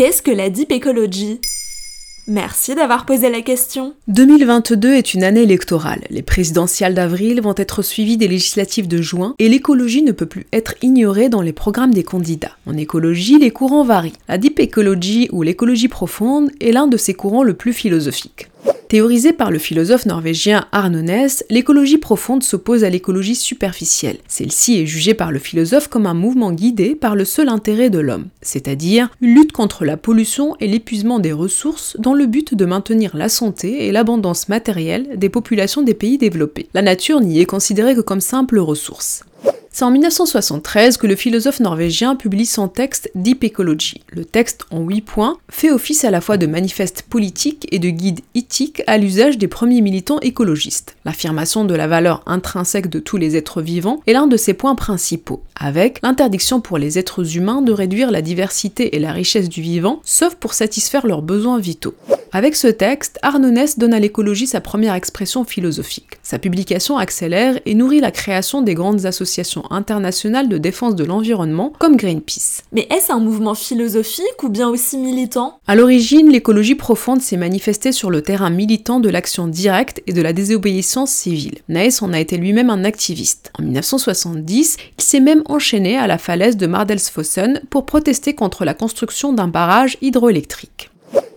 Qu'est-ce que la Deep Ecology? Merci d'avoir posé la question. 2022 est une année électorale. Les présidentielles d'avril vont être suivies des législatives de juin et l'écologie ne peut plus être ignorée dans les programmes des candidats. En écologie, les courants varient. La Deep Ecology ou l'écologie profonde est l'un de ces courants le plus philosophiques. Théorisée par le philosophe norvégien Arne l'écologie profonde s'oppose à l'écologie superficielle. Celle-ci est jugée par le philosophe comme un mouvement guidé par le seul intérêt de l'homme, c'est-à-dire une lutte contre la pollution et l'épuisement des ressources dans le but de maintenir la santé et l'abondance matérielle des populations des pays développés. La nature n'y est considérée que comme simple ressource. C'est en 1973 que le philosophe norvégien publie son texte Deep Ecology. Le texte, en huit points, fait office à la fois de manifeste politique et de guide éthique à l'usage des premiers militants écologistes. L'affirmation de la valeur intrinsèque de tous les êtres vivants est l'un de ses points principaux, avec l'interdiction pour les êtres humains de réduire la diversité et la richesse du vivant, sauf pour satisfaire leurs besoins vitaux. Avec ce texte, Arnaud donne à l'écologie sa première expression philosophique. Sa publication accélère et nourrit la création des grandes associations internationales de défense de l'environnement comme Greenpeace. Mais est-ce un mouvement philosophique ou bien aussi militant? À l'origine, l'écologie profonde s'est manifestée sur le terrain militant de l'action directe et de la désobéissance civile. Naes en a été lui-même un activiste. En 1970, il s'est même enchaîné à la falaise de Mardelsfossen pour protester contre la construction d'un barrage hydroélectrique.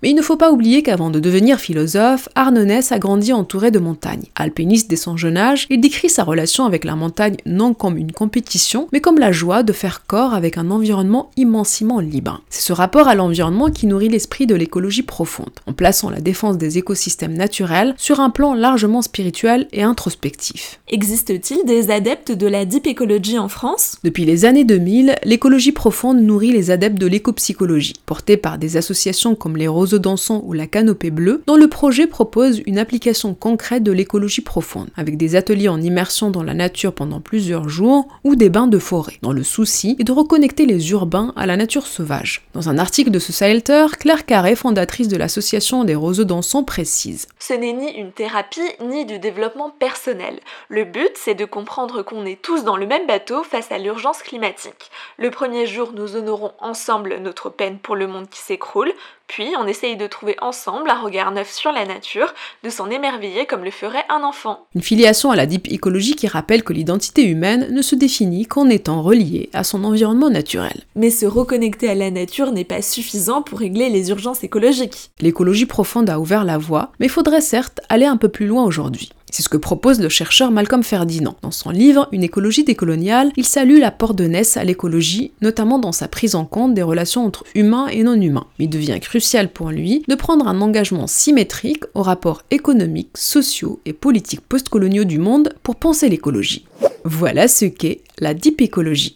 Mais il ne faut pas oublier qu'avant de devenir philosophe, Arnonès a grandi entouré de montagnes. Alpiniste dès son jeune âge, il décrit sa relation avec la montagne non comme une compétition, mais comme la joie de faire corps avec un environnement immensément libre. C'est ce rapport à l'environnement qui nourrit l'esprit de l'écologie profonde, en plaçant la défense des écosystèmes naturels sur un plan largement spirituel et introspectif. Existe-t-il des adeptes de la deep ecology en France? Depuis les années 2000, l'écologie profonde nourrit les adeptes de l'écopsychologie, portés par des associations comme les Roses dansant ou la canopée bleue, dont le projet propose une application concrète de l'écologie profonde, avec des ateliers en immersion dans la nature pendant plusieurs jours ou des bains de forêt, dans le souci est de reconnecter les urbains à la nature sauvage. Dans un article de ce Salter, Claire Carré, fondatrice de l'association des roseux dansants, précise Ce n'est ni une thérapie ni du développement personnel. Le but, c'est de comprendre qu'on est tous dans le même bateau face à l'urgence climatique. Le premier jour, nous honorons ensemble notre peine pour le monde qui s'écroule, puis on essaye de trouver ensemble un regard neuf sur la nature, de s'en émerveiller comme le ferait un enfant. Une filiation à la deep écologie qui rappelle que l'identité humaine ne se définit qu'en étant reliée à son environnement naturel. Mais se reconnecter à la nature n'est pas suffisant pour régler les urgences écologiques. L'écologie profonde a ouvert la voie, mais faudrait certes aller un peu plus loin aujourd'hui. C'est ce que propose le chercheur Malcolm Ferdinand. Dans son livre Une écologie décoloniale, il salue l'apport de Ness à l'écologie, notamment dans sa prise en compte des relations entre humains et non humains. Il devient crucial pour lui de prendre un engagement symétrique aux rapports économiques, sociaux et politiques postcoloniaux du monde pour penser l'écologie. Voilà ce qu'est la deep écologie.